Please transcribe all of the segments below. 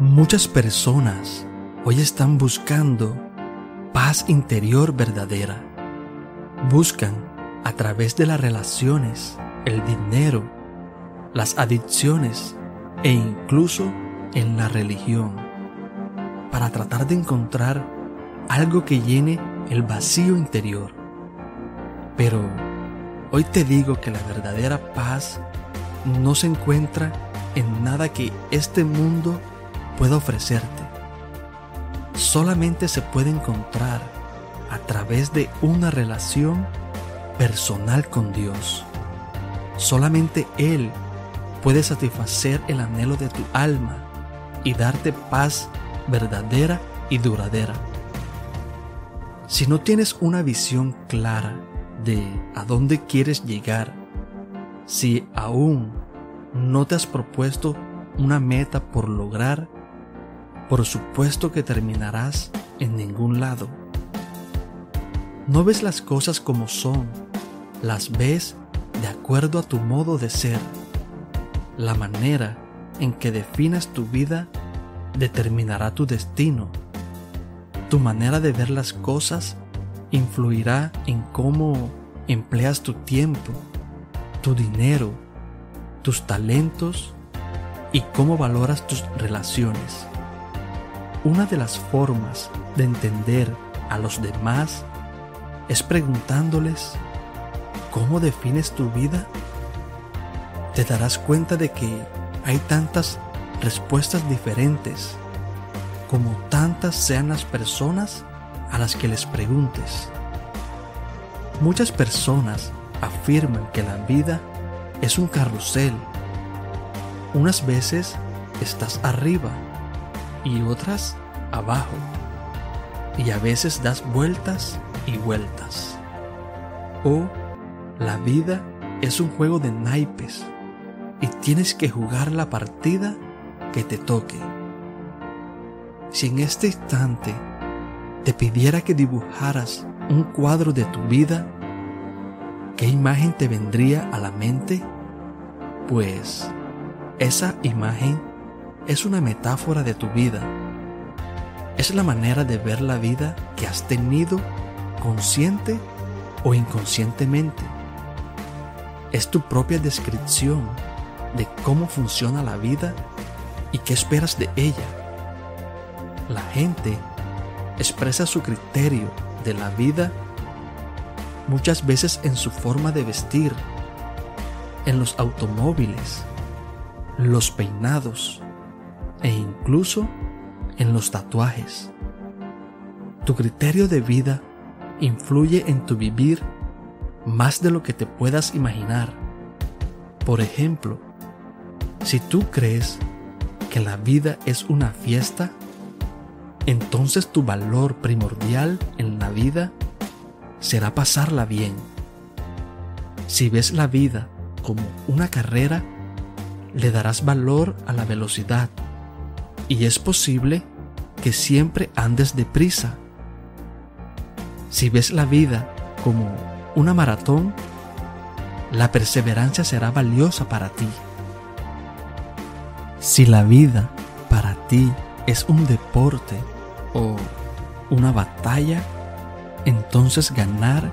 Muchas personas hoy están buscando paz interior verdadera. Buscan a través de las relaciones, el dinero, las adicciones e incluso en la religión para tratar de encontrar algo que llene el vacío interior. Pero hoy te digo que la verdadera paz no se encuentra en nada que este mundo pueda ofrecerte. Solamente se puede encontrar a través de una relación personal con Dios. Solamente Él puede satisfacer el anhelo de tu alma y darte paz verdadera y duradera. Si no tienes una visión clara de a dónde quieres llegar, si aún no te has propuesto una meta por lograr, por supuesto que terminarás en ningún lado. No ves las cosas como son, las ves de acuerdo a tu modo de ser. La manera en que definas tu vida determinará tu destino. Tu manera de ver las cosas influirá en cómo empleas tu tiempo, tu dinero, tus talentos y cómo valoras tus relaciones. Una de las formas de entender a los demás es preguntándoles ¿cómo defines tu vida? Te darás cuenta de que hay tantas respuestas diferentes como tantas sean las personas a las que les preguntes. Muchas personas afirman que la vida es un carrusel. Unas veces estás arriba y otras abajo. Y a veces das vueltas y vueltas. O la vida es un juego de naipes y tienes que jugar la partida que te toque. Si en este instante te pidiera que dibujaras un cuadro de tu vida, ¿qué imagen te vendría a la mente? Pues esa imagen es una metáfora de tu vida. Es la manera de ver la vida que has tenido consciente o inconscientemente. Es tu propia descripción de cómo funciona la vida y qué esperas de ella. La gente expresa su criterio de la vida muchas veces en su forma de vestir, en los automóviles, los peinados e incluso en los tatuajes. Tu criterio de vida influye en tu vivir más de lo que te puedas imaginar. Por ejemplo, si tú crees que la vida es una fiesta, entonces tu valor primordial en la vida será pasarla bien. Si ves la vida como una carrera, le darás valor a la velocidad y es posible que siempre andes deprisa. Si ves la vida como una maratón, la perseverancia será valiosa para ti. Si la vida para ti es un deporte o una batalla, entonces ganar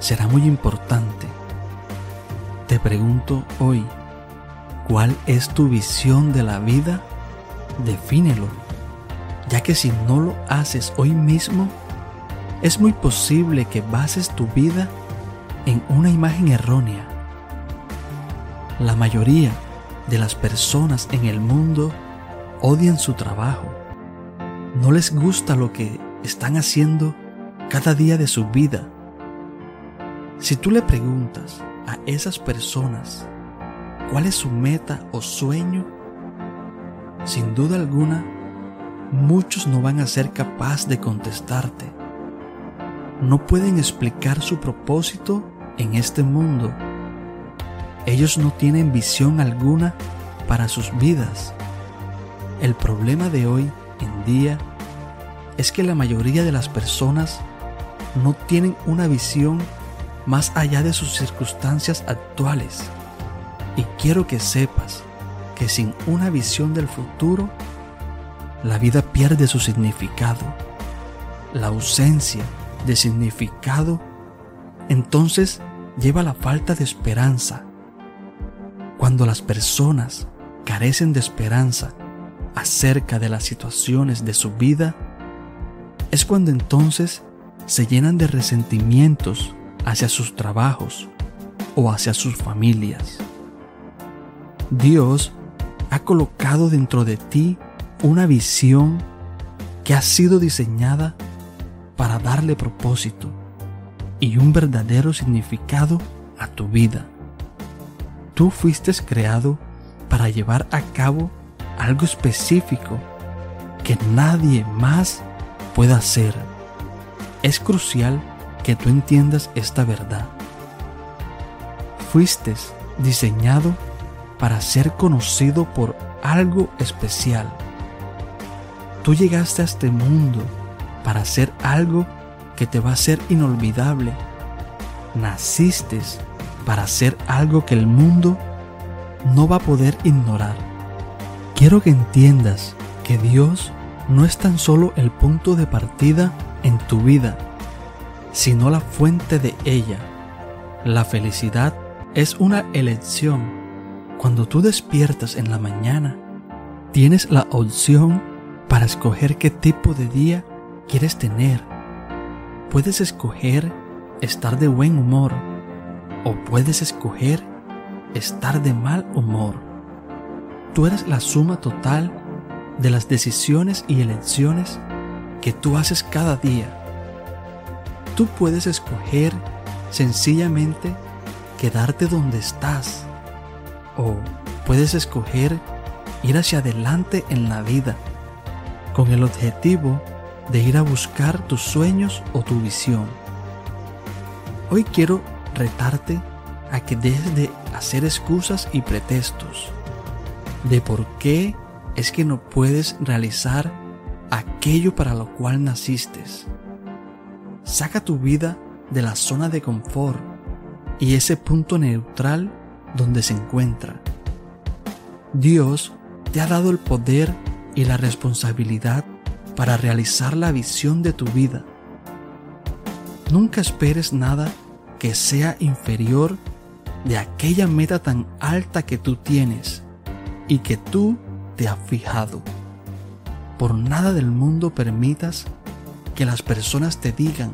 será muy importante. Te pregunto hoy, ¿cuál es tu visión de la vida? Defínelo, ya que si no lo haces hoy mismo, es muy posible que bases tu vida en una imagen errónea. La mayoría de las personas en el mundo odian su trabajo. No les gusta lo que están haciendo cada día de su vida. Si tú le preguntas a esas personas cuál es su meta o sueño, sin duda alguna, muchos no van a ser capaces de contestarte. No pueden explicar su propósito en este mundo. Ellos no tienen visión alguna para sus vidas. El problema de hoy en día es que la mayoría de las personas no tienen una visión más allá de sus circunstancias actuales. Y quiero que sepas que sin una visión del futuro, la vida pierde su significado. La ausencia de significado entonces lleva a la falta de esperanza. Cuando las personas carecen de esperanza acerca de las situaciones de su vida, es cuando entonces se llenan de resentimientos hacia sus trabajos o hacia sus familias. Dios ha colocado dentro de ti una visión que ha sido diseñada para darle propósito y un verdadero significado a tu vida. Tú fuiste creado para llevar a cabo algo específico que nadie más pueda hacer. Es crucial que tú entiendas esta verdad. Fuiste diseñado ser conocido por algo especial. Tú llegaste a este mundo para hacer algo que te va a ser inolvidable. Naciste para hacer algo que el mundo no va a poder ignorar. Quiero que entiendas que Dios no es tan solo el punto de partida en tu vida, sino la fuente de ella. La felicidad es una elección. Cuando tú despiertas en la mañana, tienes la opción para escoger qué tipo de día quieres tener. Puedes escoger estar de buen humor o puedes escoger estar de mal humor. Tú eres la suma total de las decisiones y elecciones que tú haces cada día. Tú puedes escoger sencillamente quedarte donde estás o puedes escoger ir hacia adelante en la vida con el objetivo de ir a buscar tus sueños o tu visión. Hoy quiero retarte a que dejes de hacer excusas y pretextos de por qué es que no puedes realizar aquello para lo cual naciste. Saca tu vida de la zona de confort y ese punto neutral donde se encuentra. Dios te ha dado el poder y la responsabilidad para realizar la visión de tu vida. Nunca esperes nada que sea inferior de aquella meta tan alta que tú tienes y que tú te has fijado. Por nada del mundo permitas que las personas te digan,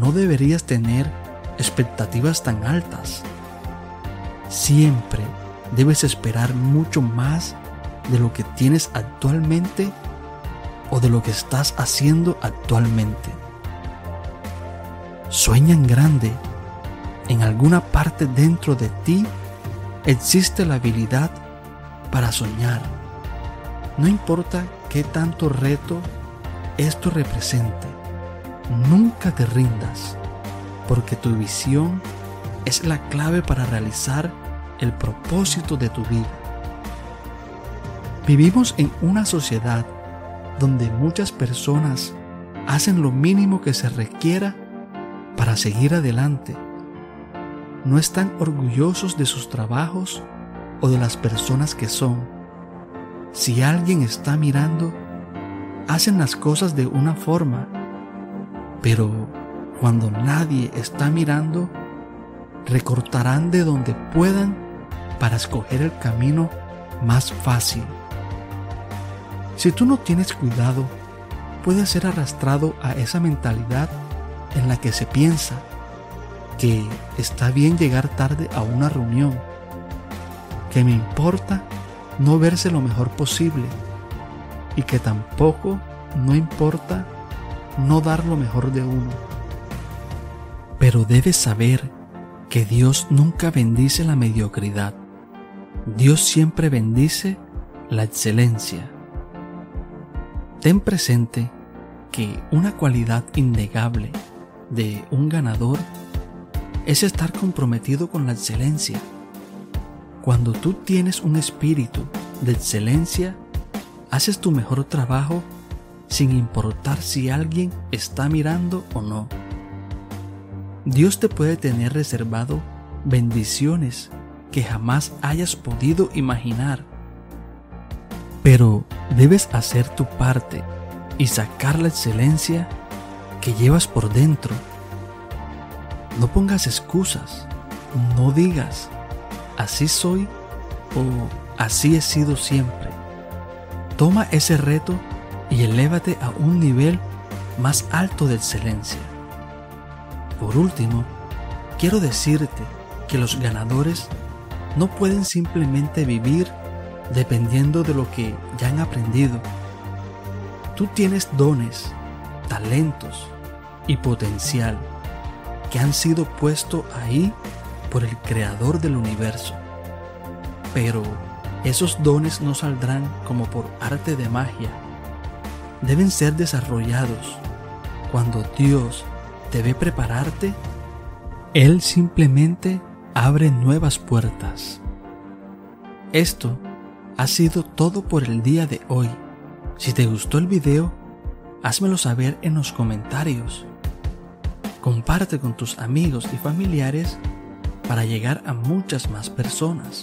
no deberías tener expectativas tan altas. Siempre debes esperar mucho más de lo que tienes actualmente o de lo que estás haciendo actualmente. Sueña en grande. En alguna parte dentro de ti existe la habilidad para soñar. No importa qué tanto reto esto represente, nunca te rindas, porque tu visión es la clave para realizar el propósito de tu vida. Vivimos en una sociedad donde muchas personas hacen lo mínimo que se requiera para seguir adelante. No están orgullosos de sus trabajos o de las personas que son. Si alguien está mirando, hacen las cosas de una forma, pero cuando nadie está mirando, recortarán de donde puedan para escoger el camino más fácil. Si tú no tienes cuidado, puedes ser arrastrado a esa mentalidad en la que se piensa que está bien llegar tarde a una reunión, que me importa no verse lo mejor posible y que tampoco no importa no dar lo mejor de uno. Pero debes saber que Dios nunca bendice la mediocridad. Dios siempre bendice la excelencia. Ten presente que una cualidad innegable de un ganador es estar comprometido con la excelencia. Cuando tú tienes un espíritu de excelencia, haces tu mejor trabajo sin importar si alguien está mirando o no. Dios te puede tener reservado bendiciones que jamás hayas podido imaginar. Pero debes hacer tu parte y sacar la excelencia que llevas por dentro. No pongas excusas, no digas, así soy o así he sido siempre. Toma ese reto y elévate a un nivel más alto de excelencia. Por último, quiero decirte que los ganadores no pueden simplemente vivir dependiendo de lo que ya han aprendido. Tú tienes dones, talentos y potencial que han sido puestos ahí por el creador del universo. Pero esos dones no saldrán como por arte de magia. Deben ser desarrollados. Cuando Dios debe prepararte, Él simplemente abre nuevas puertas. Esto ha sido todo por el día de hoy. Si te gustó el video, házmelo saber en los comentarios. Comparte con tus amigos y familiares para llegar a muchas más personas.